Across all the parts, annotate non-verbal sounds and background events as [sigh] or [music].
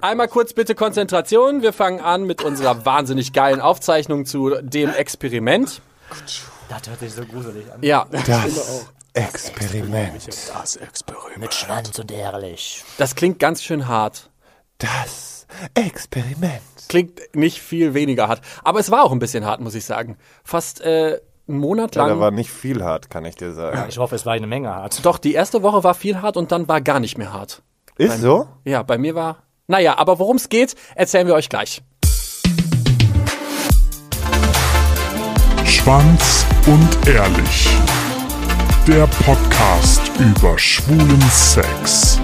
Einmal kurz bitte Konzentration. Wir fangen an mit unserer wahnsinnig geilen Aufzeichnung zu dem Experiment. Das hört sich so gruselig an. Ja, Das Experiment. Das Experiment. Mit Schwanz und ehrlich. das klingt ganz schön hart. Das Experiment. Klingt nicht viel weniger hart. Aber es war auch ein bisschen hart, muss ich sagen. Fast äh, einen Monat Ja, lang. da war nicht viel hart, kann ich dir sagen. Ich hoffe, es war eine Menge hart. Doch, die erste Woche war viel hart und dann war gar nicht mehr hart. Ist so? Ja, bei mir war. Naja, aber worum es geht, erzählen wir euch gleich. Schwanz und Ehrlich. Der Podcast über schwulen Sex.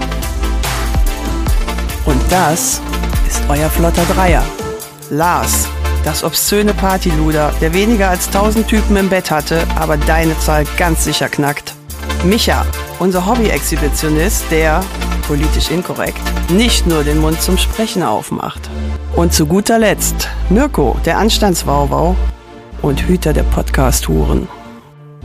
Und das ist euer flotter Dreier. Lars, das obszöne Partyluder, der weniger als 1000 Typen im Bett hatte, aber deine Zahl ganz sicher knackt. Micha, unser Hobby-Exhibitionist, der, politisch inkorrekt, nicht nur den Mund zum Sprechen aufmacht. Und zu guter Letzt Mirko, der Anstandswauwau und Hüter der Podcast-Huren.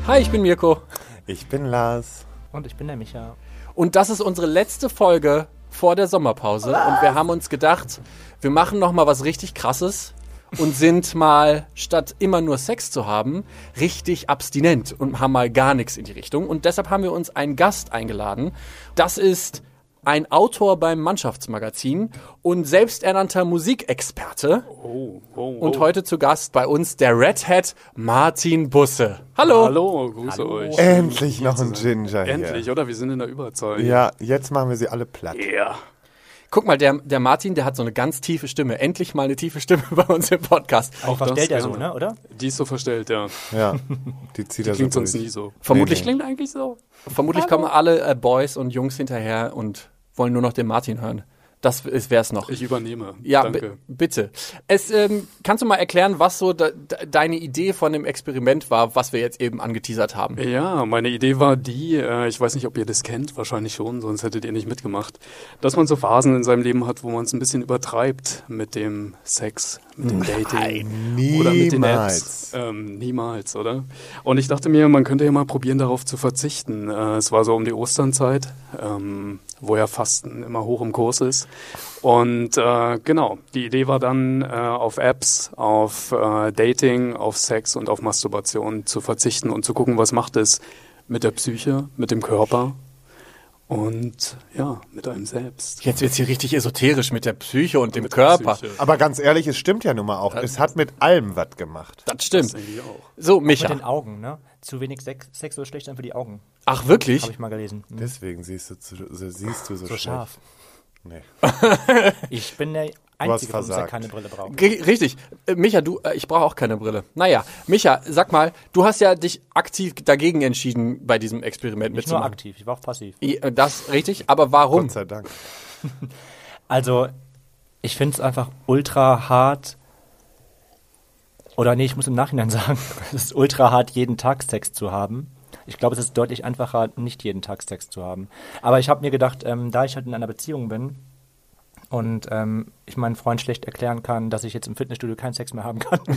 Hi, ich bin Mirko. Ich bin Lars. Und ich bin der Micha. Und das ist unsere letzte Folge vor der Sommerpause. Und wir haben uns gedacht, wir machen noch mal was richtig Krasses und sind mal, statt immer nur Sex zu haben, richtig abstinent und haben mal gar nichts in die Richtung. Und deshalb haben wir uns einen Gast eingeladen. Das ist ein Autor beim Mannschaftsmagazin und selbsternannter Musikexperte. Oh, oh, oh. Und heute zu Gast bei uns der Red Hat Martin Busse. Hallo. Hallo, grüße euch. Endlich noch ein Ginger hier. Endlich, oder? Wir sind in der Überzahl. Ja, jetzt machen wir sie alle platt. Ja. Guck mal, der, der Martin, der hat so eine ganz tiefe Stimme. Endlich mal eine tiefe Stimme [laughs] bei uns im Podcast. Auch verstellt er so, ne, oder? Die ist so verstellt, ja. Ja, [laughs] die zieht er so Klingt sonst durch. nie so. Vermutlich, Nee, Klingt eigentlich so. vermutlich kommen alle äh, Boys und Jungs hinterher und wollen nur noch den Martin hören. Das wäre es noch. Ich übernehme. ja, Danke. bi- bitte. Es, ähm, kannst du mal erklären, was so de deine Idee von dem Experiment war, was wir jetzt eben angeteasert haben? Ja, meine Idee war die, äh, ich weiß nicht, ob ihr das kennt, wahrscheinlich schon, sonst hättet ihr nicht mitgemacht, dass man so Phasen in seinem Leben hat, wo man es ein bisschen übertreibt mit dem Sex, mit dem Dating oder mit den Apps. Niemals. Ähm, niemals, oder? Und ich dachte mir, man könnte ja mal probieren, darauf zu verzichten. Äh, es war so um die Osternzeit, ähm, wo ja Fasten immer hoch im Kurs ist. Und äh, genau, die Idee war dann, äh, auf Apps, auf äh, Dating, auf Sex und auf Masturbation zu verzichten und zu gucken, was macht es mit der Psyche, mit dem Körper und ja, mit einem selbst. Jetzt wird's hier richtig esoterisch mit der Psyche und dem Mit der Körper. Psyche. Aber ganz ehrlich, es stimmt ja nun mal auch. Es hat mit allem was gemacht. Das stimmt. Das denke ich auch. So, Mit den Micha. Augen, ne? Zu wenig Sex, Sex soll schlecht sein für die Augen. Ach, wirklich? Habe ich mal gelesen. Hm. Deswegen siehst du, zu, so, siehst du so, So schlecht. scharf. Nee. Ich bin der Einzige, von uns, der keine Brille braucht. Ri- Richtig. Äh, Micha, du, äh, ich brauche auch keine Brille. Naja, Micha, sag mal, du hast ja dich aktiv dagegen entschieden, bei diesem Experiment Nicht mitzumachen. aktiv, ich war auch passiv. Äh, Das richtig, aber warum? Gott sei Dank. [laughs] Also, ich finde es einfach ultra hart. Oder nee, ich muss im Nachhinein [laughs] sagen, es ist ultra hart, jeden Tag Sex zu haben. Ich glaube, es ist deutlich einfacher, nicht jeden Tag Sex zu haben. Aber ich habe mir gedacht, ähm, da ich halt in einer Beziehung bin und ähm, ich meinen Freund schlecht erklären kann, dass ich jetzt im Fitnessstudio keinen Sex mehr haben kann, [laughs]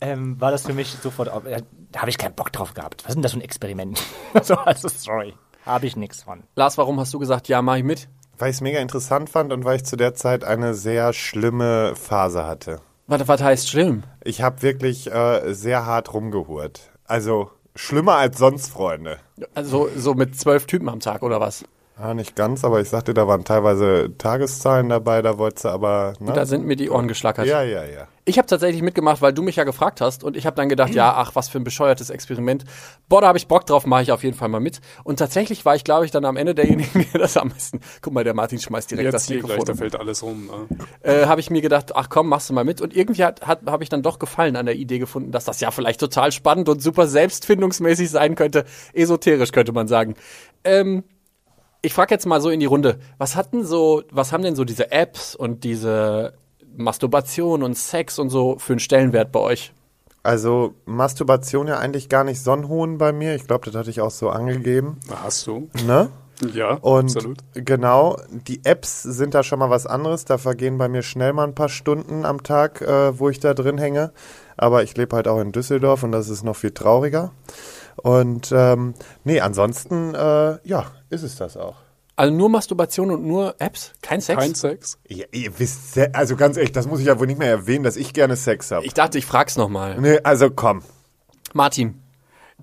ähm, war das für mich sofort, äh, da habe ich keinen Bock drauf gehabt. Was ist denn das für ein Experiment? [laughs] so, also, sorry, habe ich nichts von. Lars, warum hast du gesagt, ja, mach ich mit? Weil ich es mega interessant fand und weil ich zu der Zeit eine sehr schlimme Phase hatte. Was, was heißt schlimm? Ich habe wirklich äh, sehr hart rumgehurt. Also schlimmer als sonst, Freunde. Also so mit zwölf Typen am Tag oder was? Ah, nicht ganz, aber ich sagte, da waren teilweise Tageszahlen dabei, da wolltest du aber. Ne? Da sind mir die Ohren geschlackert. ja, ja, ja. Ich habe tatsächlich mitgemacht, weil du mich ja gefragt hast und ich habe dann gedacht, ja, ach, was für ein bescheuertes Experiment. Boah, da habe ich Bock drauf, mache ich auf jeden Fall mal mit. Und tatsächlich war ich, glaube ich, dann am Ende derjenige, [laughs] der das am besten. Guck mal, der Martin schmeißt direkt Jetzt das hier gleich, Mikrofon. da fällt alles rum. Ne? äh, habe ich mir gedacht, ach komm, machst du mal mit. Und irgendwie hat, hat, habe ich dann doch Gefallen an der Idee gefunden, dass das ja vielleicht total spannend und super selbstfindungsmäßig sein könnte. Esoterisch könnte man sagen. Ähm, ich frage jetzt mal so in die Runde, was hatten so, was haben denn so diese Apps und diese Masturbation und Sex und so für einen Stellenwert bei euch? Also Masturbation ja eigentlich gar nicht so einen hohen bei mir. Ich glaube, das hatte ich auch so angegeben. Hast du? Ne? Ja, Und absolut. genau, die Apps sind da schon mal was anderes. Da vergehen bei mir schnell mal ein paar Stunden am Tag, äh, wo ich da drin hänge. Aber ich lebe halt auch in Düsseldorf und das ist noch viel trauriger. Und ähm, nee, ansonsten, äh, ja, ist es das auch. Also nur Masturbation und nur Apps? Kein Sex? Kein Sex? Ja, ihr wisst, also ganz ehrlich, das muss ich ja wohl nicht mehr erwähnen, dass ich gerne Sex habe. Ich dachte, ich frag's nochmal. Nee, also komm. Martin,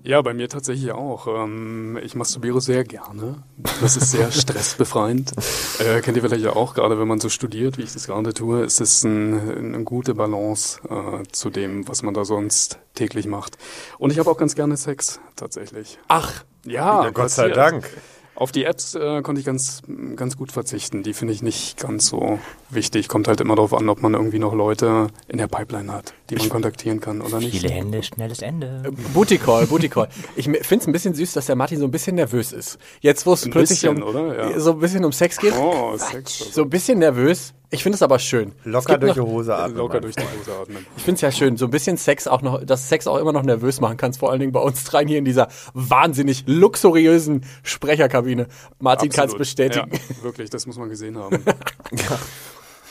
Ja, bei mir tatsächlich auch. Ähm, ich masturbiere sehr gerne. Das ist sehr [laughs] stressbefreiend. Äh, kennt ihr vielleicht ja auch, gerade wenn man so studiert, wie ich das gerade tue, ist es ein, eine gute Balance äh, zu dem, was man da sonst täglich macht. Und ich habe auch ganz gerne Sex, tatsächlich. ach, Ja, Ja, Gott sei passiert. Dank. Auf die Apps äh, konnte ich ganz, ganz gut verzichten. Die finde ich nicht ganz so wichtig. Kommt halt immer darauf an, ob man irgendwie noch Leute in der Pipeline hat, die man kontaktieren kann oder nicht. Viele Hände, schnelles Ende. Booty Call, Booty Call. Ich finde es ein bisschen süß, dass der Martin so ein bisschen nervös ist. Jetzt, wo es plötzlich bisschen, um, oder? Ja. so ein bisschen um Sex geht, Oh, Sex. Also so ein bisschen nervös. Ich finde es aber schön. Locker durch die noch, Hose atmen. Locker durch die Hose atmen. Ich finde es ja schön, so ein bisschen Sex auch noch, dass Sex auch immer noch nervös machen kannst, vor allen Dingen bei uns dreien hier in dieser wahnsinnig luxuriösen Sprecherkabine. Martin kann es bestätigen. Ja, wirklich, das muss man gesehen haben.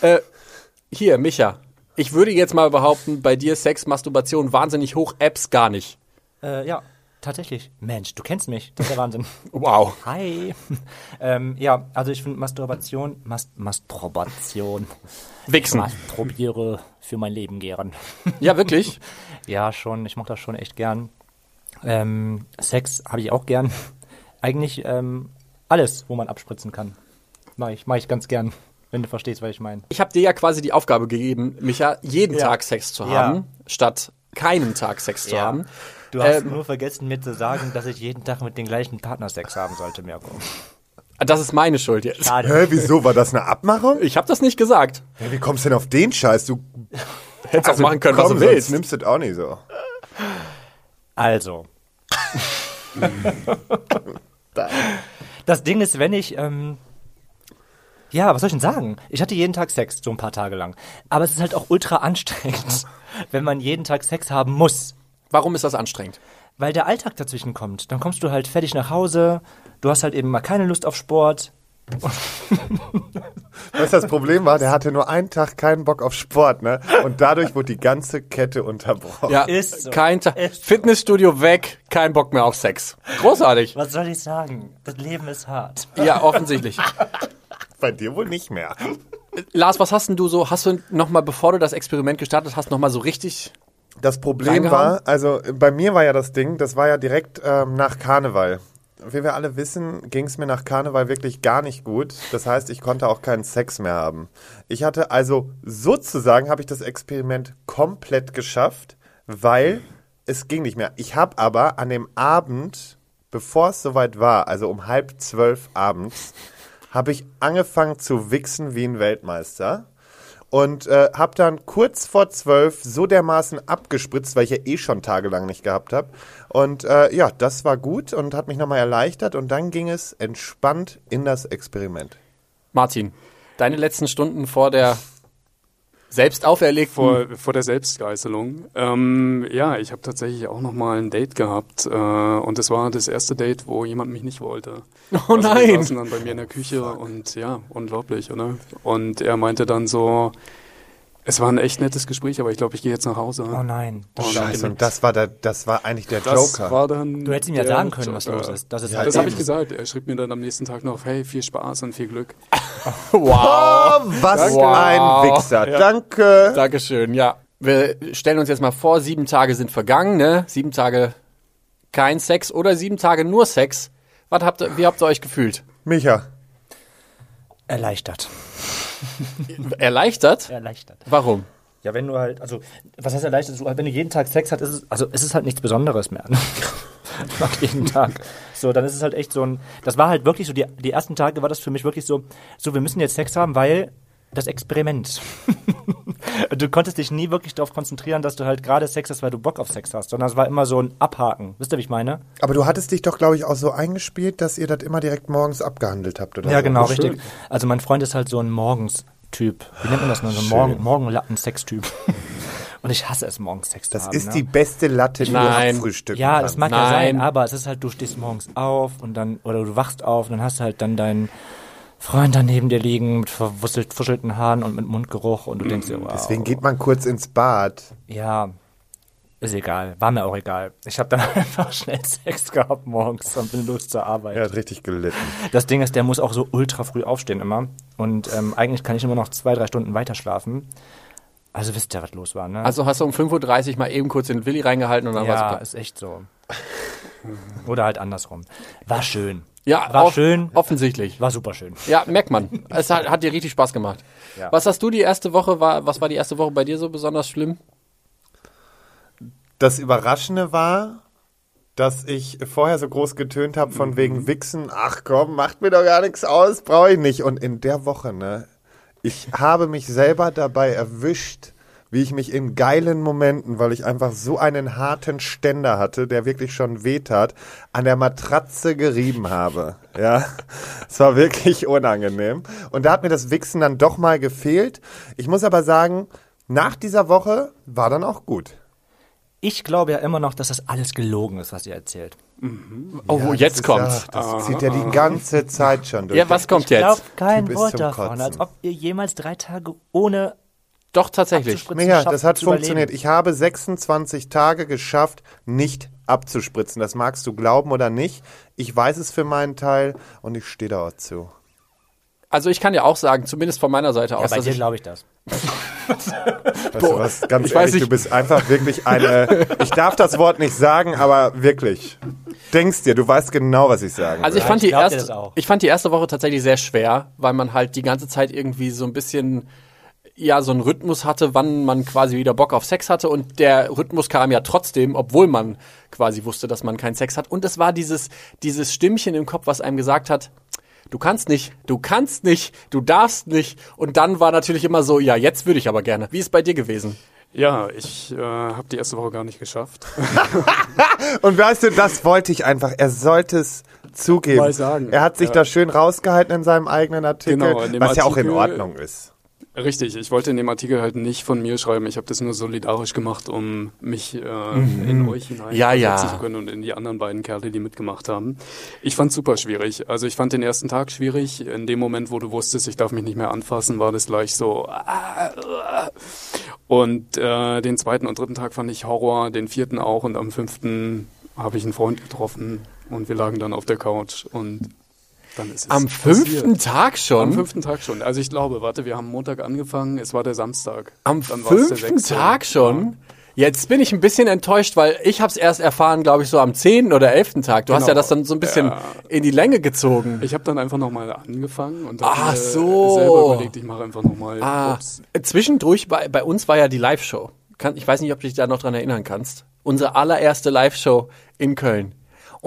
[laughs] Hier, Micha. Ich würde jetzt mal behaupten, bei dir Sex, Masturbation wahnsinnig hoch, Apps gar nicht. Äh, ja, tatsächlich. Mensch, du kennst mich. Das ist der Wahnsinn. [laughs] Wow. Hi. [laughs] ähm, ja, also ich finde Masturbation, Mas Masturbation. Wichsen. Masturbiere für mein Leben gern. [laughs] Ja, wirklich? Ja, schon. Ich mache das schon echt gern. Ähm, Sex habe ich auch gern. Eigentlich ähm, alles, wo man abspritzen kann. Mache ich, mach ich ganz gern, wenn du verstehst, was ich meine. Ich habe dir ja quasi die Aufgabe gegeben, Micha, jeden Ja. Tag Sex zu Ja. haben, statt keinen Tag Sex zu haben. Du hast Ähm, nur vergessen, mir zu sagen, dass ich jeden Tag mit dem gleichen Partner Sex haben sollte, Mirko. Das ist meine Schuld jetzt. Schade. Hä, wieso? War das eine Abmachung? Ich habe das nicht gesagt. Ja, wie kommst du denn auf den Scheiß? Du Hättest auch machen können, was komm, du sonst willst. nimmst du das auch nicht so. Also. das Ding ist, wenn ich, ähm, ja, was soll ich denn sagen? Ich hatte jeden Tag Sex, so ein paar Tage lang. Aber es ist halt auch ultra anstrengend, [laughs] wenn man jeden Tag Sex haben muss. Warum ist das anstrengend? Weil der Alltag dazwischen kommt. Dann kommst du halt fertig nach Hause, du hast halt eben mal keine Lust auf Sport. [laughs] Weißt du, das Problem war, der hatte nur einen Tag keinen Bock auf Sport, ne? Und dadurch wurde die ganze Kette unterbrochen. Ja, Ist so. kein Tag. So. Fitnessstudio weg, kein Bock mehr auf Sex. Großartig. Was soll ich sagen? Das Leben ist hart. Ja, offensichtlich. [laughs] Bei dir wohl nicht mehr. Lars, was hast denn du so, hast du noch mal, bevor du das Experiment gestartet hast, noch mal so richtig Das Problem war, also äh, bei mir war ja das Ding, das war ja direkt ähm, nach Karneval. Wie wir alle wissen, ging es mir nach Karneval wirklich gar nicht gut. Das heißt, ich konnte auch keinen Sex mehr haben. Ich hatte also sozusagen, habe ich das Experiment komplett geschafft, weil es ging nicht mehr. Ich habe aber an dem Abend, bevor es soweit war, also um halb zwölf abends, habe ich angefangen zu wichsen wie ein Weltmeister und äh, habe dann kurz vor zwölf so dermaßen abgespritzt, weil ich ja eh schon tagelang nicht gehabt habe. Und äh, ja, das war gut und hat mich nochmal erleichtert und dann ging es entspannt in das Experiment. Martin, deine letzten Stunden vor der selbst auferlegten vor, vor der Selbstgeißelung. Ähm, ja, ich habe tatsächlich auch noch mal ein Date gehabt äh, und es war das erste Date, wo jemand mich nicht wollte. [laughs] Oh Also nein. Wir saßen dann bei mir in der Küche und ja, unglaublich, oder? Und er meinte dann so, es war ein echt nettes Gespräch, aber ich glaube, ich gehe jetzt nach Hause. Oh nein. Und Scheiße, und das war, der, das war eigentlich der das Joker. war dann. Du hättest ihm ja sagen können, was Joker. los ist. Das ist Ja, halt Das habe ich gesagt. Er schrieb mir dann am nächsten Tag noch, hey, viel Spaß und viel Glück. [laughs] Wow. Oh, was Wow. ein Wichser. Danke. Dankeschön, ja. Wir stellen uns jetzt mal vor, sieben Tage sind vergangen, ne? Sieben Tage kein Sex oder sieben Tage nur Sex. Was habt ihr, wie habt ihr euch gefühlt? Micha, erleichtert. [laughs] Erleichtert? Erleichtert. Warum? Ja, wenn du halt, also, was heißt erleichtert? Wenn du jeden Tag Sex hast, ist es, also, es ist halt nichts Besonderes mehr. Ne? [laughs] Nach jeden Tag. So, dann ist es halt echt so ein, das war halt wirklich so, die, die ersten Tage war das für mich wirklich so, so, wir müssen jetzt Sex haben, weil das Experiment. du konntest dich nie wirklich darauf konzentrieren, dass du halt gerade Sex hast, weil du Bock auf Sex hast, sondern es war immer so ein Abhaken. Wisst ihr, wie ich meine? aber du hattest dich doch, glaube ich, auch so eingespielt, dass ihr das immer direkt morgens abgehandelt habt, oder? Ja, so. genau, Oh, schön. richtig. Also mein Freund ist halt so ein Morgens-Typ. Wie nennt man das? noch? So ein. Morgen, Morgenlatten-Sex-Typ. Und ich hasse es, morgens Sex zu Das haben. ist ne? die beste Latte, die Nein. du abfrühstücken Ja, das mag ja Nein. sein, aber es ist halt, du stehst morgens auf und dann, oder du wachst auf und dann hast du halt dann deinen Freund da neben dir liegen mit verwuschelt, verwuschelten Haaren und mit Mundgeruch und du denkst dir, wow. Deswegen geht man kurz ins Bad. Ja, Ist egal, war mir auch egal. Ich habe dann [laughs] einfach schnell Sex gehabt morgens und bin los zur Arbeit. Er hat richtig gelitten. Das Ding ist, der muss auch so ultra früh aufstehen immer. Und ähm, eigentlich kann ich immer noch zwei, drei Stunden weiter schlafen. Also wisst ihr, was los war, ne? Also hast du um 5.30 Uhr mal eben kurz den Willi reingehalten und dann ja, war's ist echt so. Oder halt andersrum. War schön. Ja, war off- schön. Offensichtlich. War super schön. Ja, merkt man. Es hat, hat dir richtig Spaß gemacht. Ja. Was hast du die erste Woche, war, was war die erste Woche bei dir so besonders schlimm? Das Überraschende war, dass ich vorher so groß getönt habe von wegen Wichsen. Ach komm, macht mir doch gar nichts aus, brauche ich nicht. Und in der Woche, ne, ich habe mich selber dabei erwischt, wie ich mich in geilen Momenten, weil ich einfach so einen harten Ständer hatte, der wirklich schon wehtat, an der Matratze gerieben habe. Ja, [laughs] es war wirklich unangenehm. Und da hat mir das Wichsen dann doch mal gefehlt. Ich muss aber sagen, nach dieser Woche war dann auch gut. Ich glaube ja immer noch, dass das alles gelogen ist, was ihr erzählt. Oh, Ja, jetzt kommt's. Ja, das zieht ja die ganze Zeit schon durch. Ja, was kommt Ich glaube jetzt? kein Du bist Wort davon, Kotzen. als ob ihr jemals drei Tage ohne Doch, tatsächlich. Micha, schafft das hat funktioniert. überleben. Ich habe 26 Tage geschafft, nicht abzuspritzen. Das magst du glauben oder nicht. Ich weiß es für meinen Teil und ich stehe da auch zu. Also ich kann ja auch sagen, zumindest von meiner Seite Ja, aus, bei dass dir ich, glaube ich das. Weißt du was? Ganz ich weiß ehrlich, du bist einfach wirklich eine. [laughs] Ich darf das Wort nicht sagen, aber wirklich. Denkst dir, du weißt genau, was ich sagen also ich fand ich die erste, ich fand die erste Woche tatsächlich sehr schwer, weil man halt die ganze Zeit irgendwie so ein bisschen ja so einen Rhythmus hatte, wann man quasi wieder Bock auf Sex hatte und der Rhythmus kam ja trotzdem, obwohl man quasi wusste, dass man keinen Sex hat und es war dieses dieses Stimmchen im Kopf, was einem gesagt hat, du kannst nicht, du kannst nicht, du darfst nicht und dann war natürlich immer so, ja, jetzt würde ich aber gerne. Wie ist bei dir gewesen? Ja, ich äh, habe die erste Woche gar nicht geschafft. [laughs] Und weißt du, das wollte ich einfach. Er sollte es zugeben. Mal sagen. Er hat sich Ja. da schön rausgehalten in seinem eigenen Artikel, Genau, was ja auch in Artikel- Ordnung ist. Richtig, ich wollte in dem Artikel halt nicht von mir schreiben. Ich habe das nur solidarisch gemacht, um mich äh, Mhm. in euch hinein Ja, ja. zu können und in die anderen beiden Kerle, die mitgemacht haben. Ich fand super schwierig. Also ich fand den ersten Tag schwierig. In dem Moment, wo du wusstest, ich darf mich nicht mehr anfassen, war das gleich so. ah. Und äh, den zweiten und dritten Tag fand ich Horror, den vierten auch und am fünften habe ich einen Freund getroffen und wir lagen dann auf der Couch und dann ist es Am passiert. fünften Tag schon? Am fünften Tag schon. Also ich glaube, warte, wir haben Montag angefangen, es war der Samstag. Am Dann fünften. Tag schon? Jetzt bin ich ein bisschen enttäuscht, weil ich habe es erst erfahren, glaube ich, so am zehnten oder elften Tag. Du hast Genau. ja das dann so ein bisschen Ja. in die Länge gezogen. Ich habe dann einfach nochmal angefangen und hab Ach so. selber überlegt, ich mache einfach nochmal. ah, zwischendurch, bei, bei uns war ja die Live-Show. Ich weiß nicht, ob du dich da noch dran erinnern kannst. Unsere allererste Live-Show in Köln.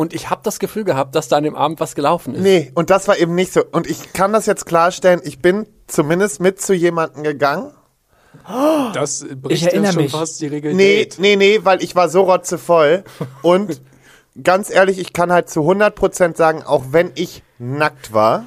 Und ich habe das Gefühl gehabt, dass da an dem Abend was gelaufen ist. Nee, und das war eben nicht so. Und ich kann das jetzt klarstellen, ich bin zumindest mit zu jemandem gegangen. Das bricht Ich erinnere schon mich. fast die Regel Nee, nee, nee, weil ich war so rotzevoll. [laughs] Und ganz ehrlich, ich kann halt zu 100% sagen, auch wenn ich nackt war,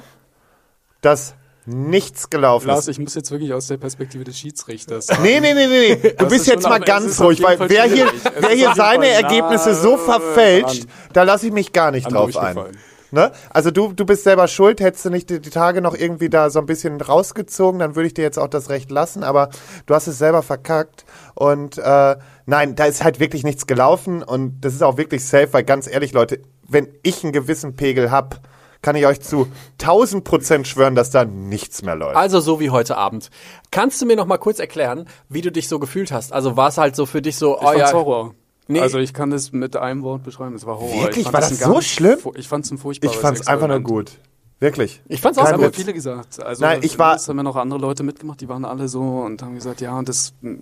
dass nichts gelaufen Lars, ist. ich muss jetzt wirklich aus der Perspektive des Schiedsrichters. Nee, nee, nee, nee, nee. Du Das bist ist jetzt mal ganz ruhig, weil wer hier, wer hier seine Ergebnisse so verfälscht, da lasse ich mich gar nicht drauf ein. Ne? Also du, du bist selber schuld, hättest du nicht die, die Tage noch irgendwie da so ein bisschen rausgezogen, dann würde ich dir jetzt auch das Recht lassen, aber du hast es selber verkackt und äh, nein, da ist halt wirklich nichts gelaufen und das ist auch wirklich safe, weil ganz ehrlich Leute, wenn ich einen gewissen Pegel hab, kann ich euch zu 1000 Prozent schwören, dass da nichts mehr läuft. Also so wie heute Abend. Kannst du mir noch mal kurz erklären, wie du dich so gefühlt hast? Also war es halt so für dich so, Ich oh ja, Horror. Nee. Also ich kann das mit einem Wort beschreiben, es war Horror. Wirklich? Ich fand War das so schlimm? Ich fand's ein furchtbares ich fand's einfach nur gut. Wirklich. ich fand's auch Kein Das gut. haben viele gesagt. Also Nein, ich war- Das haben ja noch andere Leute mitgemacht, die waren alle so und haben gesagt, ja, das mm,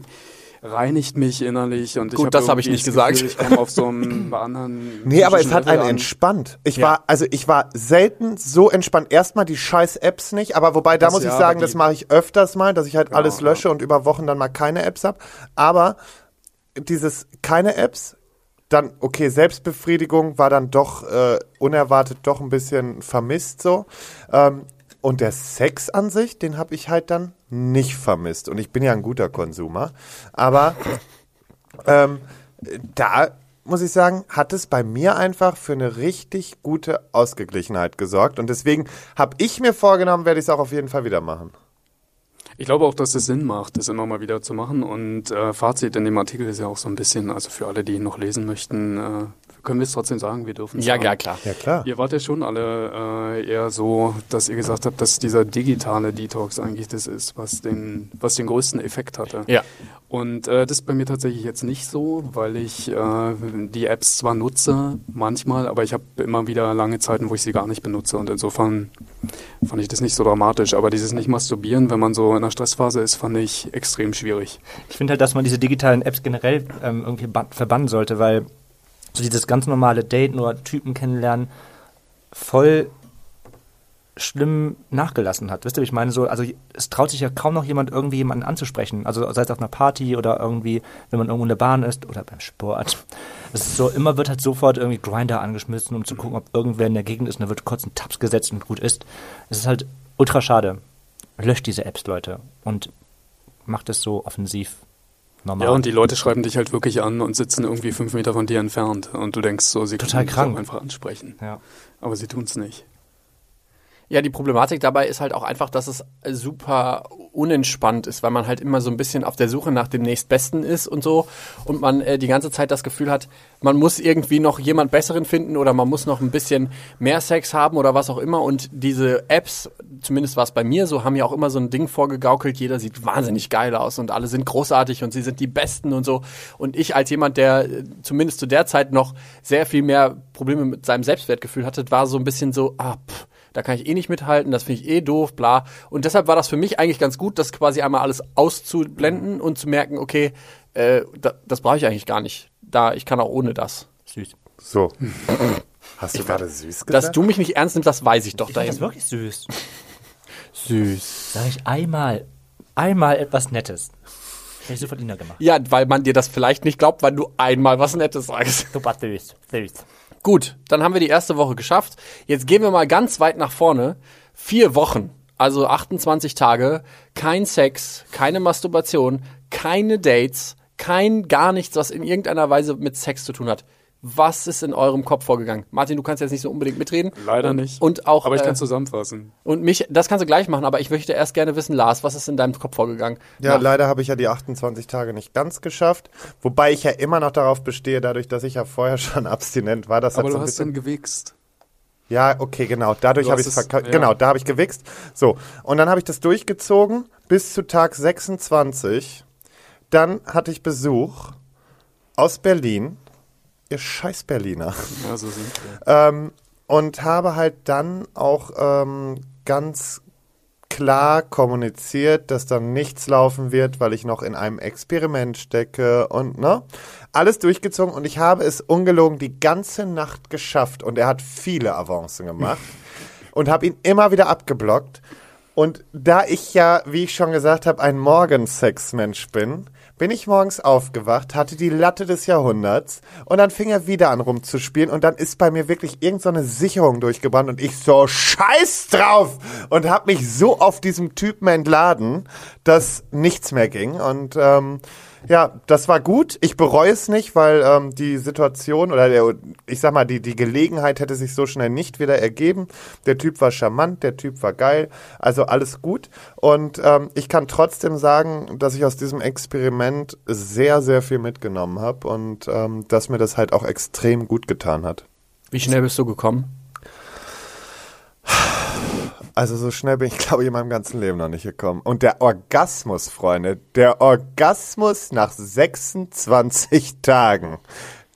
reinigt mich innerlich und ich Gut, hab das hab ich nicht gesagt. Gefühl, Ich komme auf so einem [laughs] anderen. Nee, aber es hat einen an. entspannt. Ich Ja. war, also ich war selten so entspannt. Erstmal die scheiß Apps nicht, aber wobei, da Das muss ja, ich sagen, das mache ich öfters mal, dass ich halt Genau, alles ja. lösche und über Wochen dann mal keine Apps hab. Aber dieses keine Apps, dann, okay, Selbstbefriedigung war dann doch äh, unerwartet doch ein bisschen vermisst so. Ähm, und der Sex an sich, den habe ich halt dann nicht vermisst. Und ich bin ja ein guter Konsumer. Aber ähm, da muss ich sagen, hat es bei mir einfach für eine richtig gute Ausgeglichenheit gesorgt. Und deswegen habe ich mir vorgenommen, werde ich es auch auf jeden Fall wieder machen. Ich glaube auch, dass es Sinn macht, das immer mal wieder zu machen. Und äh, Fazit in dem Artikel ist ja auch so ein bisschen, also für alle, die ihn noch lesen möchten, äh, können wir es trotzdem sagen, wir dürfen es Ja, sagen. ja, klar. Ja, klar. Ihr wart ja schon alle äh, eher so, dass ihr gesagt habt, dass dieser digitale Detox eigentlich das ist, was den, was den größten Effekt hatte. Ja. Und äh, das ist bei mir tatsächlich jetzt nicht so, weil ich äh, die Apps zwar nutze, manchmal, aber ich habe immer wieder lange Zeiten, wo ich sie gar nicht benutze. Und insofern fand ich das nicht so dramatisch. Aber dieses nicht masturbieren, wenn man so in einer Stressphase ist, fand ich extrem schwierig. Ich finde halt, dass man diese digitalen Apps generell ähm, irgendwie ban- verbannen sollte, weil so dieses ganz normale Date, nur Typen kennenlernen, voll schlimm nachgelassen hat. Wisst ihr, ich meine? So, also es traut sich ja kaum noch jemand irgendwie jemanden anzusprechen. Also sei es auf einer Party oder irgendwie, wenn man irgendwo in der Bahn ist oder beim Sport. Es ist so, immer wird halt sofort irgendwie Grinder angeschmissen, um zu gucken, ob irgendwer in der Gegend ist und da wird kurz ein Tabs gesetzt und gut ist. Es ist halt ultra schade. Löscht diese Apps, Leute. Und macht es so offensiv normal. Ja, und die Leute schreiben dich halt wirklich an und sitzen irgendwie fünf Meter von dir entfernt. Und du denkst so, sie Total können dich krank. auch einfach ansprechen. ja. Aber sie tun's nicht. Ja, die Problematik dabei ist halt auch einfach, dass es super unentspannt ist, weil man halt immer so ein bisschen auf der Suche nach dem nächstbesten ist und so. Und man äh, die ganze Zeit das Gefühl hat, man muss irgendwie noch jemand besseren finden oder man muss noch ein bisschen mehr Sex haben oder was auch immer. Und diese Apps, zumindest war es bei mir so, haben ja auch immer so ein Ding vorgegaukelt, jeder sieht wahnsinnig geil aus und alle sind großartig und sie sind die Besten und so. Und ich als jemand, der äh, zumindest zu der Zeit noch sehr viel mehr Probleme mit seinem Selbstwertgefühl hatte, war so ein bisschen so, ah, pff, da kann ich eh nicht mithalten, das finde ich eh doof, bla. Und deshalb war das für mich eigentlich ganz gut, das quasi einmal alles auszublenden und zu merken, okay, äh, da, das brauche ich eigentlich gar nicht. Da, ich kann auch ohne das. Süß. So. [laughs] Hast du gerade süß gesagt? Dass du mich nicht ernst nimmst, das weiß ich doch Ich das hinten. wirklich süß. Süß. Sag ich einmal, einmal etwas Nettes. Hätte ich sofort Ina gemacht. Ja, weil man dir das vielleicht nicht glaubt, weil du einmal was Nettes sagst. Super süß, süß. Gut, dann haben wir die erste Woche geschafft. Jetzt gehen wir mal ganz weit nach vorne. Vier Wochen, also 28 Tage, kein Sex, keine Masturbation, keine Dates, kein gar nichts, was in irgendeiner Weise mit Sex zu tun hat. Was ist in eurem Kopf vorgegangen? Martin, du kannst jetzt nicht so unbedingt mitreden. Leider und, nicht. Und auch Aber ich äh, kann zusammenfassen. und mich, das kannst du gleich machen, aber ich möchte erst gerne wissen, Lars, was ist in deinem Kopf vorgegangen? Ja, Nach- leider habe ich ja die 28 Tage nicht ganz geschafft. Wobei ich ja immer noch darauf bestehe, dadurch, dass ich ja vorher [laughs] schon abstinent war. Das Aber so du ein hast dann bisschen gewichst. Ja, okay, genau. Dadurch Du habe ich es- verkauft. ja. Genau, da habe ich gewichst. So, und dann habe ich das durchgezogen bis zu Tag 26. Dann hatte ich Besuch aus Berlin. Ihr scheiß Berliner. Ja, so sind wir. Ähm, und habe halt dann auch ähm, ganz klar kommuniziert, dass dann nichts laufen wird, weil ich noch in einem Experiment stecke und ne, alles durchgezogen und ich habe es ungelogen die ganze Nacht geschafft und er hat viele Avancen gemacht [laughs] und habe ihn immer wieder abgeblockt und da ich ja, wie ich schon gesagt habe, ein Morgensexmensch bin, bin ich morgens aufgewacht, hatte die Latte des Jahrhunderts und dann fing er wieder an rumzuspielen und dann ist bei mir wirklich irgendeine so Sicherung durchgebrannt und ich so scheiß drauf! und habe mich so auf diesem Typen entladen, dass nichts mehr ging und ähm, ja, das war gut. Ich bereue es nicht, weil ähm, die Situation oder der, ich sag mal, die, die Gelegenheit hätte sich so schnell nicht wieder ergeben. Der Typ war charmant, der Typ war geil, also alles gut. Und ähm, ich kann trotzdem sagen, dass ich aus diesem Experiment sehr, sehr viel mitgenommen habe und ähm, dass mir das halt auch extrem gut getan hat. Wie schnell bist du gekommen? Also so schnell bin ich, [laughs] glaube ich, in meinem ganzen Leben noch nicht gekommen. Und der Orgasmus, Freunde, der Orgasmus nach 26 [laughs] Tagen,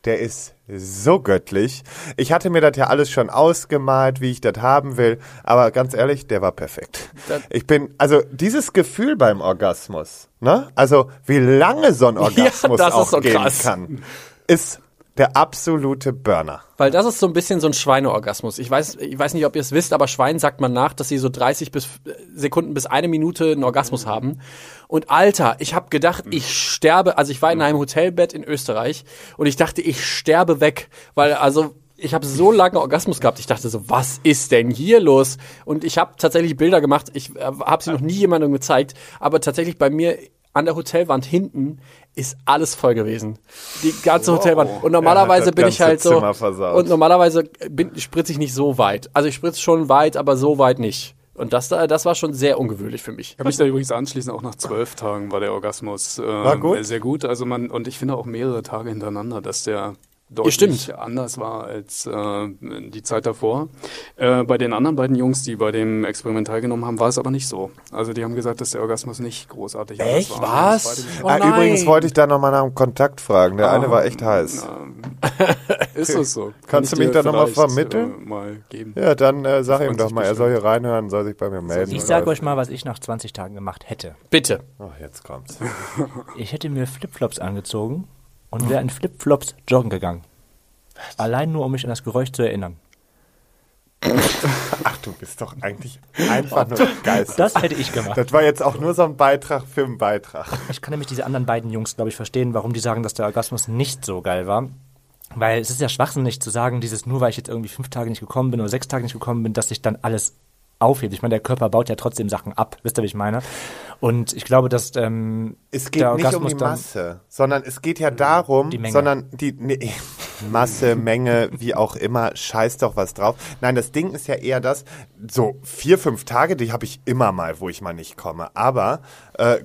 der ist so göttlich. Ich hatte mir das ja alles schon ausgemalt, wie ich das haben will, aber ganz ehrlich, der war perfekt. Ich bin, also dieses Gefühl beim Orgasmus, ne? Also wie lange so ein [laughs] Orgasmus das ist auch so gehen krass. kann, ist der absolute Burner. Weil das ist so ein bisschen so ein Schweineorgasmus. Ich weiß, ich weiß nicht, ob ihr es wisst, aber Schweinen sagt man nach, dass sie so 30 bis äh, Sekunden bis eine Minute einen Orgasmus haben. Und Alter, ich habe gedacht, ich sterbe. Also ich war in einem Hotelbett in Österreich und ich dachte, ich sterbe weg, weil also ich habe so lange Orgasmus gehabt. Ich dachte so, was ist denn hier los? Und ich habe tatsächlich Bilder gemacht. Ich äh, habe sie noch nie jemandem gezeigt, aber tatsächlich bei mir an der Hotelwand hinten ist alles voll gewesen. Die ganze Hotelwand. Und normalerweise das bin ich halt so. Und normalerweise bin, spritze ich nicht so weit. Also ich spritze schon weit, aber so weit nicht. Und das, da- das war schon sehr ungewöhnlich für mich. Ich kann mich da übrigens anschließen, auch nach zwölf Tagen war der Orgasmus äh, War gut? sehr gut. Also man, und ich finde auch mehrere Tage hintereinander, dass der deutlich stimmt. anders war als äh, die Zeit davor. Äh, bei den anderen beiden Jungs, die bei dem Experiment teilgenommen haben, war es aber nicht so. Also die haben gesagt, dass der Orgasmus nicht großartig Echt? war. Was? Oh ah, übrigens wollte ich da nochmal nach dem Kontakt fragen. Der eine war echt heiß. [laughs] Ist es so? [laughs] Kannst Kann du ich mich da noch mal vielleicht, vermitteln? Äh, mal geben. Ja, dann äh, sag ihm doch mal, er soll hier reinhören, soll sich bei mir melden. Ich sage euch mal, was ich nach 20 Tagen gemacht hätte. Bitte. Oh, jetzt kommt's. Ich hätte mir Flipflops angezogen und wäre in Flipflops joggen gegangen. Allein nur, um mich an das Geräusch zu erinnern. [laughs] Ach, du bist doch eigentlich einfach nur geil. Das hätte ich gemacht. Das war jetzt auch nur so ein Beitrag für einen Beitrag. Ich kann nämlich diese anderen beiden Jungs, glaube ich, verstehen, warum die sagen, dass der Orgasmus nicht so geil war. Weil es ist ja schwachsinnig zu sagen, dieses nur weil ich jetzt irgendwie fünf Tage nicht gekommen bin oder sechs Tage nicht gekommen bin, dass sich dann alles aufhebt. Ich meine, der Körper baut ja trotzdem Sachen ab. Wisst ihr, wie ich meine? Und ich glaube, dass ähm, Es geht der nicht um die Masse, sondern es geht ja darum, Die Menge. sondern die nee, [laughs] Masse, Menge, wie auch immer, scheiß doch was drauf. Nein, das Ding ist ja eher das, so vier, fünf Tage, die habe ich immer mal, wo ich mal nicht komme. Aber äh,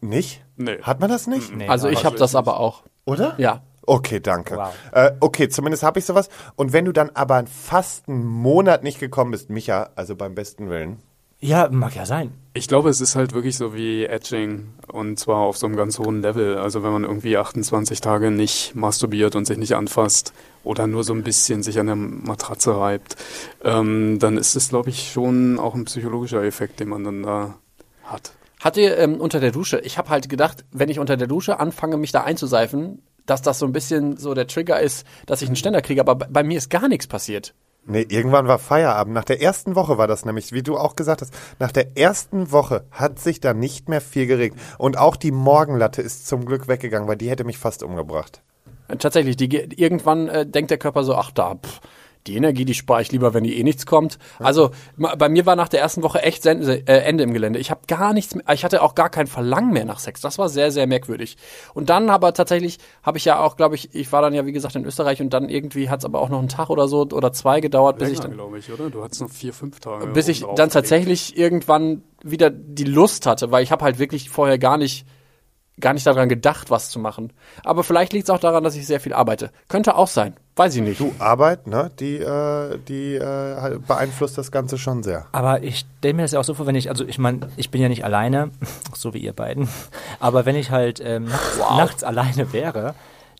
nicht? Nee. Hat man das nicht? Nee, Also ich habe das aber auch. Oder? Ja. Okay, danke. Wow. Äh, okay, zumindest habe ich sowas. Und wenn du dann aber fast einen Monat nicht gekommen bist, Micha, also beim besten Willen. Ja, mag ja sein. Ich glaube, es ist halt wirklich so wie Edging und zwar auf so einem ganz hohen Level. Also wenn man irgendwie 28 Tage nicht masturbiert und sich nicht anfasst oder nur so ein bisschen sich an der Matratze reibt, ähm, dann ist es, glaube ich, schon auch ein psychologischer Effekt, den man dann da hat. Hat ihr ähm, unter der Dusche, ich habe halt gedacht, wenn ich unter der Dusche anfange, mich da einzuseifen, dass das so ein bisschen so der Trigger ist, dass ich einen Ständer kriege, aber bei, bei mir ist gar nichts passiert. Nee, irgendwann war Feierabend. Nach der ersten Woche war das nämlich, wie du auch gesagt hast, nach der ersten Woche hat sich da nicht mehr viel geregt. Und auch die Morgenlatte ist zum Glück weggegangen, weil die hätte mich fast umgebracht. Tatsächlich, die, ge- irgendwann äh, denkt der Körper so, ach da, pff, die Energie, die spare ich lieber, wenn die eh nichts kommt. Also bei mir war nach der ersten Woche echt äh, Ende im Gelände. Ich habe gar nichts mehr, ich hatte auch gar kein Verlangen mehr nach Sex. Das war sehr, sehr merkwürdig. Und dann aber tatsächlich habe ich ja auch, glaube ich, ich war dann ja wie gesagt in Österreich und dann irgendwie hat es aber auch noch einen Tag oder so oder zwei gedauert, bis ich dann glaube ich, oder? Du hattest noch vier, fünf Tage. bis ich dann tatsächlich irgendwann wieder die Lust hatte, weil ich habe halt wirklich vorher gar nicht gar nicht daran gedacht, was zu machen. Aber vielleicht liegt es auch daran, dass ich sehr viel arbeite. Könnte auch sein. Weiß ich nicht. Du, Arbeit, ne, die, äh, die äh, halt beeinflusst das Ganze schon sehr. Aber ich stelle mir das ja auch so vor, wenn ich, also ich meine, ich bin ja nicht alleine, [laughs] so wie ihr beiden, aber wenn ich halt ähm, nachts, nachts alleine wäre,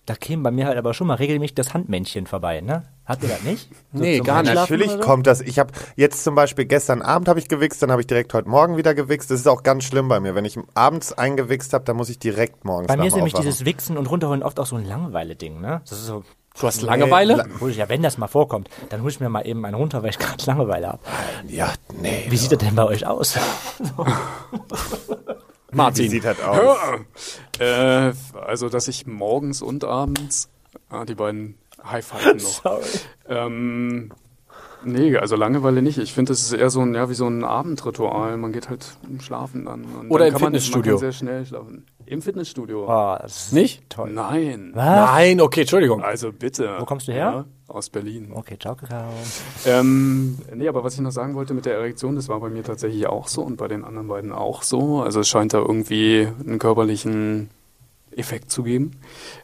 da käme bei mir halt aber schon mal regelmäßig das Handmännchen vorbei, ne? Habt ihr das nicht? So Nee, gar nicht. Natürlich so? kommt das. Ich habe jetzt zum Beispiel gestern Abend habe ich gewichst, dann habe ich direkt heute Morgen wieder gewichst. Das ist auch ganz schlimm bei mir. Wenn ich abends eingewichst habe, dann muss ich direkt morgens Bei mir ist nämlich Aufwachen. dieses Wichsen und runterholen oft auch so ein Langeweile-Ding, ne? Das ist so, Du hast Langeweile? la- hol ich ja, wenn das mal vorkommt, dann hole ich mir mal eben einen runter, weil ich gerade [laughs] Langeweile habe. Ja, nee. Wie sieht das denn bei euch aus? [laughs] Wie Martin. sieht das aus? Äh, also, dass ich morgens und abends, ah, die beiden High-Fiven noch. [laughs] Sorry. Ähm, nee, also Langeweile nicht. Ich finde, das ist eher so ein, ja, wie so ein Abendritual. Man geht halt schlafen dann. Und Oder dann im man- Fitnessstudio. Man kann sehr schnell schlafen. Im Fitnessstudio? Das ist Nicht? toll. Nein. Was? Nein, okay, Entschuldigung. Also bitte. Wo kommst du her? Ja, aus Berlin. Okay, ciao, Kakao. Ähm, nee, aber was ich noch sagen wollte mit der Erektion, das war bei mir tatsächlich auch so und bei den anderen beiden auch so. Also es scheint da irgendwie einen körperlichen Effekt zu geben.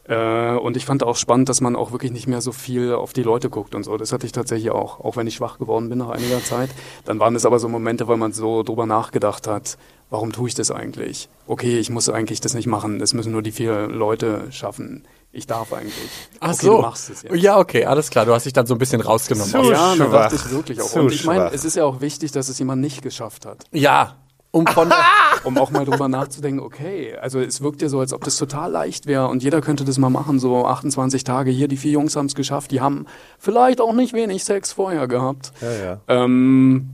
Äh, und ich fand auch spannend, dass man auch wirklich nicht mehr so viel auf die Leute guckt und so. Das hatte ich tatsächlich auch, auch wenn ich schwach geworden bin nach einiger Zeit. Dann waren es aber so Momente, weil man so drüber nachgedacht hat, warum tue ich das eigentlich? Okay, ich muss eigentlich das nicht machen. Das müssen nur die vier Leute schaffen. Ich darf eigentlich. Ach okay, so. Du machst es jetzt. Ja, okay, alles klar. Du hast dich dann so ein bisschen rausgenommen. So. Ja, schwach. dachte ich wirklich auch. Zu und ich meine, schwach. es ist ja auch wichtig, dass es jemand nicht geschafft hat. Ja, um von [laughs] Um auch mal drüber nachzudenken, okay, also es wirkt ja so, als ob das total leicht wäre und jeder könnte das mal machen, so 28 Tage hier, die vier Jungs haben es geschafft, die haben vielleicht auch nicht wenig Sex vorher gehabt. Ja, ja. Ähm,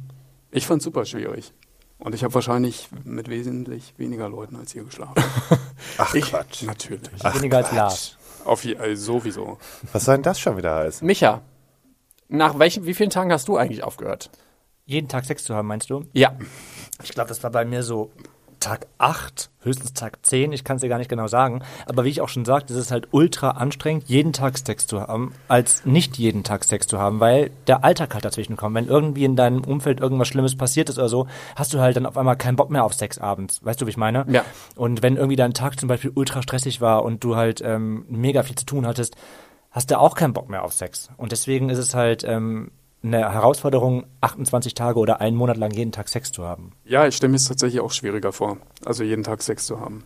ich fand super schwierig. Und ich habe wahrscheinlich mit wesentlich weniger Leuten als ihr geschlafen. [laughs] Ach Quatsch. Natürlich. Weniger als Lars. Auf also sowieso. Was soll denn das schon wieder heißen? Micha. Nach welchen, wie vielen Tagen hast du eigentlich aufgehört? Jeden Tag Sex zu haben, meinst du? Ja. Ich glaube, das war bei mir so Tag 8, höchstens Tag 10, ich kann es dir gar nicht genau sagen. Aber wie ich auch schon sagte, es ist halt ultra anstrengend, jeden Tag Sex zu haben, als nicht jeden Tag Sex zu haben, weil der Alltag halt dazwischen kommt. Wenn irgendwie in deinem Umfeld irgendwas Schlimmes passiert ist oder so, hast du halt dann auf einmal keinen Bock mehr auf Sex abends. Weißt du, wie ich meine? Ja. Und wenn irgendwie dein Tag zum Beispiel ultra stressig war und du halt ähm, mega viel zu tun hattest, hast du auch keinen Bock mehr auf Sex. Und deswegen ist es halt ähm, eine Herausforderung, 28 Tage oder einen Monat lang jeden Tag Sex zu haben. Ja, ich stelle mir es tatsächlich auch schwieriger vor, also jeden Tag Sex zu haben.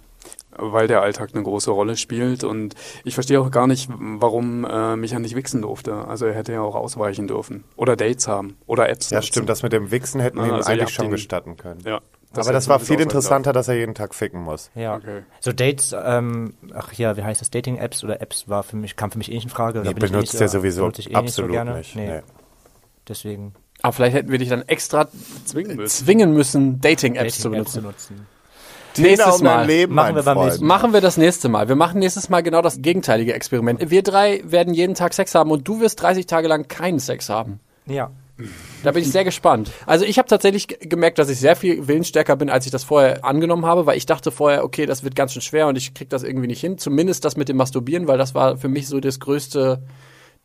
Weil der Alltag eine große Rolle spielt und ich verstehe auch gar nicht, warum äh, Micha nicht wichsen durfte. Also er hätte ja auch ausweichen dürfen. Oder Dates haben. Oder Apps Ja, nutzen. stimmt, das mit dem Wichsen hätten wir ihm also eigentlich schon ihn- gestatten können. Ja. Aber das war viel interessanter, dass er jeden Tag ficken muss. Ja. Okay. So Dates, ähm, ach ja, wie heißt das, Dating-Apps oder Apps war für mich, kam für mich eh nicht in Frage. Nee, benutzt nicht, er so- sowieso eh absolut nicht. So gerne. nicht. Nee, Nee. Deswegen Aber vielleicht hätten wir dich dann extra Zwingen müssen. zwingen müssen, Dating-Apps zu Dating-Apps benutzen. zu nutzen. Nächstes um Mal. Leben, Machen wir beim nächsten Machen wir das nächste Mal. Wir machen nächstes Mal genau das gegenteilige Experiment. Wir drei werden jeden Tag Sex haben und du wirst 30 Tage lang keinen Sex haben. Ja. Da bin ich sehr gespannt. Also ich habe tatsächlich gemerkt, dass ich sehr viel willensstärker bin, als ich das vorher angenommen habe, weil ich dachte vorher, okay, das wird ganz schön schwer und ich krieg das irgendwie nicht hin. Zumindest das mit dem Masturbieren, weil das war für mich so das größte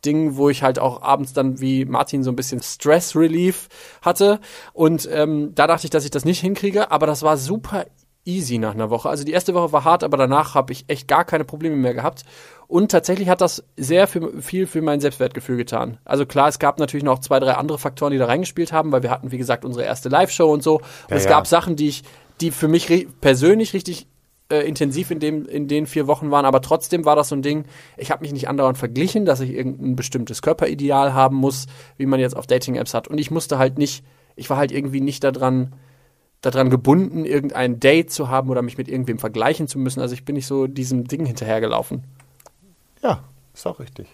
Ding, wo ich halt auch abends dann wie Martin so ein bisschen Stress Relief hatte. Und ähm, da dachte ich, dass ich das nicht hinkriege, aber das war super easy nach einer Woche. Also die erste Woche war hart, aber danach habe ich echt gar keine Probleme mehr gehabt. Und tatsächlich hat das sehr für, viel für mein Selbstwertgefühl getan. Also klar, es gab natürlich noch zwei, drei andere Faktoren, die da reingespielt haben, weil wir hatten, wie gesagt, unsere erste Live-Show und so. Und Ja, es ja. gab Sachen, die ich, die für mich persönlich richtig äh, intensiv in, dem, in den vier Wochen waren, aber trotzdem war das so ein Ding, ich habe mich nicht andauernd verglichen, dass ich irgendein bestimmtes Körperideal haben muss, wie man jetzt auf Dating-Apps hat. Und ich musste halt nicht, ich war halt irgendwie nicht daran, daran gebunden, irgendein Date zu haben oder mich mit irgendwem vergleichen zu müssen. Also ich bin nicht so diesem Ding hinterhergelaufen. Ja, ist auch richtig.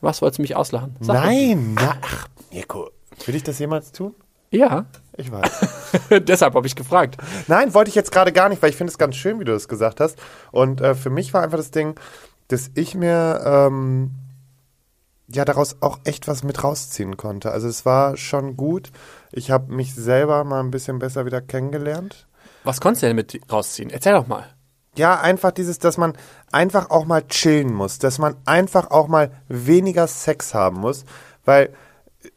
Was wolltest du mich auslachen? Sag Nein, na, ach, Mirko, will ich das jemals tun? Ja, Ich weiß. [laughs] deshalb habe ich gefragt. Nein, wollte ich jetzt gerade gar nicht, weil ich finde es ganz schön, wie du das gesagt hast. Und äh, für mich war einfach das Ding, dass ich mir ähm, ja daraus auch echt was mit rausziehen konnte. Also es war schon gut. Ich habe mich selber mal ein bisschen besser wieder kennengelernt. Was konntest du denn mit rausziehen? Erzähl doch mal. Ja, einfach dieses, dass man einfach auch mal chillen muss, dass man einfach auch mal weniger Sex haben muss, weil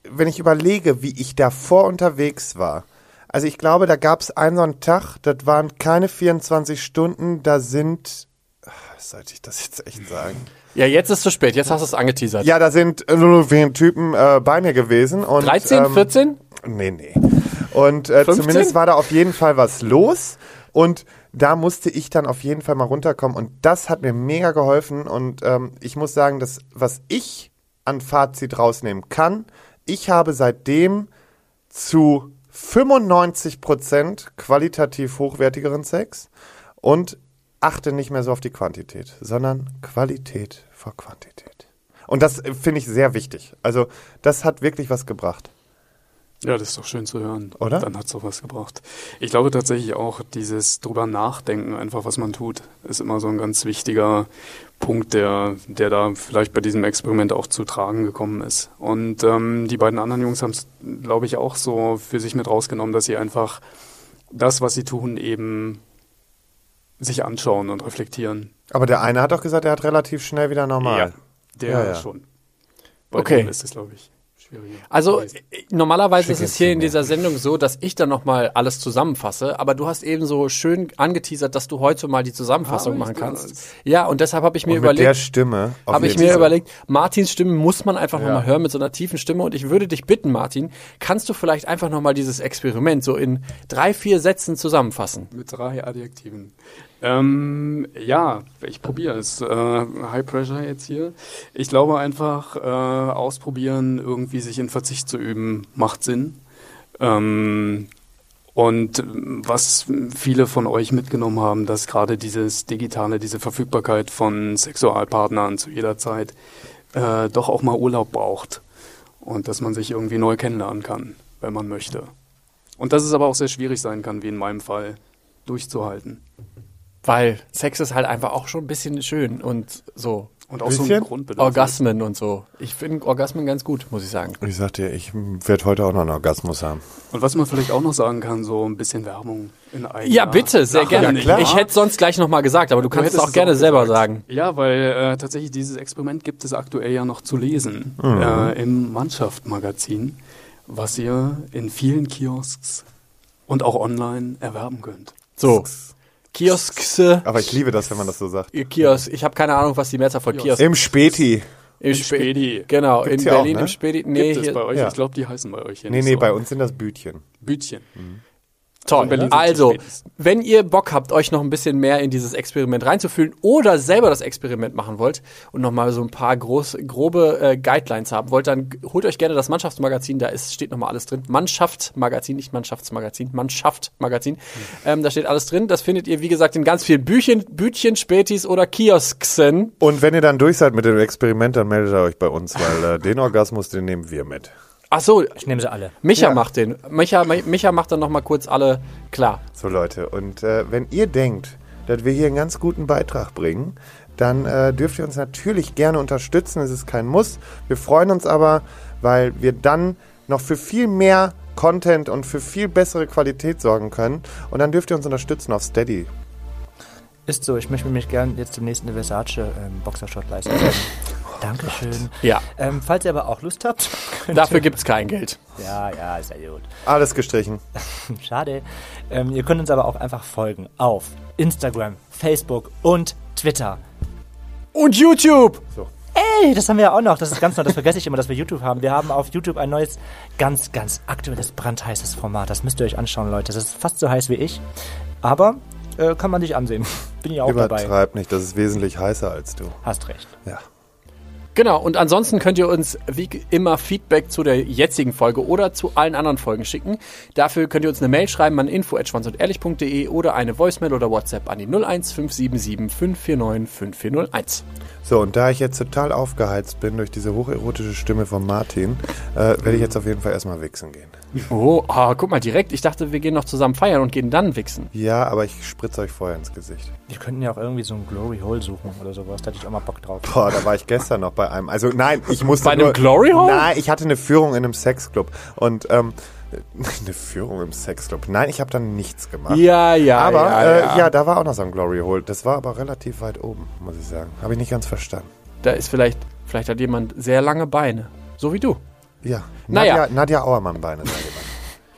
wenn ich überlege, wie ich davor unterwegs war, also ich glaube, da gab es einen so einen Tag, das waren keine 24 Stunden, da sind, ah, sollte ich das jetzt echt sagen? Ja, jetzt ist zu spät. Jetzt hast du es angeteasert. Ja, da sind nur wenige Typen äh, bei mir gewesen und 13, ähm, 14? Nee, nee. Und äh, 15? zumindest war da auf jeden Fall was los. Und da musste ich dann auf jeden Fall mal runterkommen. Und das hat mir mega geholfen. Und ähm, ich muss sagen, dass was ich an Fazit rausnehmen kann, ich habe seitdem zu 95 Prozent qualitativ hochwertigeren Sex und achte nicht mehr so auf die Quantität, sondern Qualität vor Quantität. Und das finde ich sehr wichtig. Also das hat wirklich was gebracht. Ja, das ist doch schön zu hören. Oder? Dann hat es doch was gebracht. Ich glaube tatsächlich auch, dieses drüber nachdenken, einfach was man tut, ist immer so ein ganz wichtiger Punkt, der, der da vielleicht bei diesem Experiment auch zu tragen gekommen ist. Und ähm, die beiden anderen Jungs haben es, glaube ich, auch so für sich mit rausgenommen, dass sie einfach das, was sie tun, eben sich anschauen und reflektieren. Aber der eine hat doch gesagt, er hat relativ schnell wieder normal. Der Ja, ja. schon. Bei Okay. dem ist es, glaube ich. Also äh, normalerweise Schick ist es hier in dieser Sendung so, dass ich dann nochmal alles zusammenfasse, aber du hast eben so schön angeteasert, dass du heute mal die Zusammenfassung ich machen kannst. das? Ja, und deshalb habe ich mir Und mit der überlegt, Stimme. auf habe ich mir Fall. überlegt, Martins Stimme muss man einfach Ja. nochmal hören mit so einer tiefen Stimme und ich würde dich bitten, Martin, kannst du vielleicht einfach nochmal dieses Experiment so in drei, vier Sätzen zusammenfassen? Mit drei Adjektiven. Ähm, ja, ich probiere es. Äh, High Pressure jetzt hier. Ich glaube einfach, äh, ausprobieren, irgendwie sich in Verzicht zu üben, macht Sinn. Ähm, und was viele von euch mitgenommen haben, dass gerade dieses Digitale, diese Verfügbarkeit von Sexualpartnern zu jeder Zeit äh, doch auch mal Urlaub braucht. Und dass man sich irgendwie neu kennenlernen kann, wenn man möchte. Und dass es aber auch sehr schwierig sein kann, wie in meinem Fall, durchzuhalten. Weil Sex ist halt einfach auch schon ein bisschen schön und so. Und auch so Bisschen? ein Grundbedürfnis. Orgasmen und so. Ich finde Orgasmen ganz gut, muss ich sagen. Ich sag dir, ich werde heute auch noch einen Orgasmus haben. Und was man vielleicht auch noch sagen kann, so ein bisschen Werbung in eigener Ja, bitte, sehr Sache, gerne. wahr? Ich hätte sonst gleich nochmal gesagt, aber du kannst es auch gerne selber gesagt. sagen. Ja, weil äh, tatsächlich dieses Experiment gibt es aktuell ja noch zu lesen Mhm. äh, im Mannschaft-Magazin, was ihr in vielen Kiosks und auch online erwerben könnt. So. Kiosks. Aber ich liebe das, wenn man das so sagt. Kiosk. Ich habe keine Ahnung, was die Mehrzahl von Kiosk Im Späti. Im Im Späti. Genau, Gibt's in hier auch, Berlin ne? im Späti. Nee, Gibt es bei euch? ja. Ich glaube, die heißen bei euch hier Nee, nicht nee, so. bei uns sind das Bütchen. Bütchen. Toll. In Berlin sind Also, wenn ihr Bock habt, euch noch ein bisschen mehr in dieses Experiment reinzufühlen oder selber das Experiment machen wollt und nochmal so ein paar groß, grobe äh, Guidelines haben wollt, dann holt euch gerne das Mannschaftsmagazin, da ist, steht nochmal alles drin. Mannschaftsmagazin, nicht Mannschaftsmagazin, Mannschaftmagazin. Ähm, da steht alles drin. Das findet ihr, wie gesagt, in ganz vielen Büchchen, Bütchen, Spätis oder Kiosksen. Und wenn ihr dann durch seid mit dem Experiment, dann meldet ihr euch bei uns, weil äh, den Orgasmus, den nehmen wir mit. Ach so, Ich nehme sie alle. Micha Ja. macht den. Micha, Micha macht dann nochmal kurz alle klar. So Leute, und äh, wenn ihr denkt, dass wir hier einen ganz guten Beitrag bringen, dann äh, dürft ihr uns natürlich gerne unterstützen. Es ist kein Muss. Wir freuen uns aber, weil wir dann noch für viel mehr Content und für viel bessere Qualität sorgen können. Und dann dürft ihr uns unterstützen auf Steady. Ist so, ich möchte mich gern jetzt demnächst eine Versace ähm, Boxershot leisten. [laughs] Dankeschön. Ja. Ähm, falls ihr aber auch Lust habt. [laughs] Dafür ihr- gibt's kein Geld. Ja, ja, ist ja gut. Alles gestrichen. [laughs] Schade. Ähm, ihr könnt uns aber auch einfach folgen auf Instagram, Facebook und Twitter. Und YouTube! Ey, das haben wir ja auch noch. Das ist ganz neu. Das vergesse ich immer, dass wir YouTube haben. Wir haben auf YouTube ein neues, ganz, ganz aktuelles, brandheißes Format. Das müsst ihr euch anschauen, Leute. Das ist fast so heiß wie ich. Aber äh, kann man sich ansehen. [laughs] Bin ich auch dabei. Übertreib nicht, das ist wesentlich heißer als du. Hast recht. Ja. Genau, und ansonsten könnt ihr uns wie immer Feedback zu der jetzigen Folge oder zu allen anderen Folgen schicken. Dafür könnt ihr uns eine Mail schreiben an info.schwanzundehrlich.de oder eine Voicemail oder WhatsApp an die 01577 549 5401. So, und da ich jetzt total aufgeheizt bin durch diese hocherotische Stimme von Martin, äh, werde ich jetzt auf jeden Fall erstmal wichsen gehen. Oh, ah, guck mal direkt. Ich dachte, wir gehen noch zusammen feiern und gehen dann wichsen. Ja, aber ich spritze euch vorher ins Gesicht. Wir könnten ja auch irgendwie so ein Glory Hole suchen oder sowas. Da hätte ich auch mal Bock drauf. Boah, da war ich gestern noch bei einem. Also nein, ich musste Bei einem nur, Glory Hole? Nein, ich hatte eine Führung in einem Sexclub und ähm, [laughs] eine Führung im Sexclub. Nein, ich habe dann nichts gemacht. Ja, ja, aber ja, äh, ja. ja, da war auch noch so ein Glory Hole. Das war aber relativ weit oben, muss ich sagen. Habe ich nicht ganz verstanden. Da ist vielleicht, vielleicht hat jemand sehr lange Beine. So wie du. Ja, Naja. Nadja, Nadja Auermann Beine. sag ich mal. [laughs]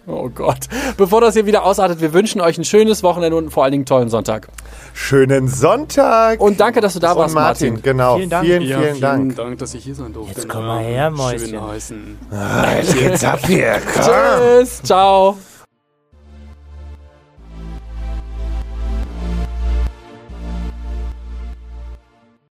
Oh Gott. Bevor das hier wieder ausartet, wir wünschen euch ein schönes Wochenende und vor allen Dingen einen tollen Sonntag. Schönen Sonntag. Und danke, dass du da Und warst, Martin. Martin. Genau. Vielen Dank. Vielen, Ja, vielen, Dank. dass ich hier sein durfte. Jetzt komm mal her, Mäuschen. Schön heißen. Jetzt ab hier. Komm. Tschüss. Ciao.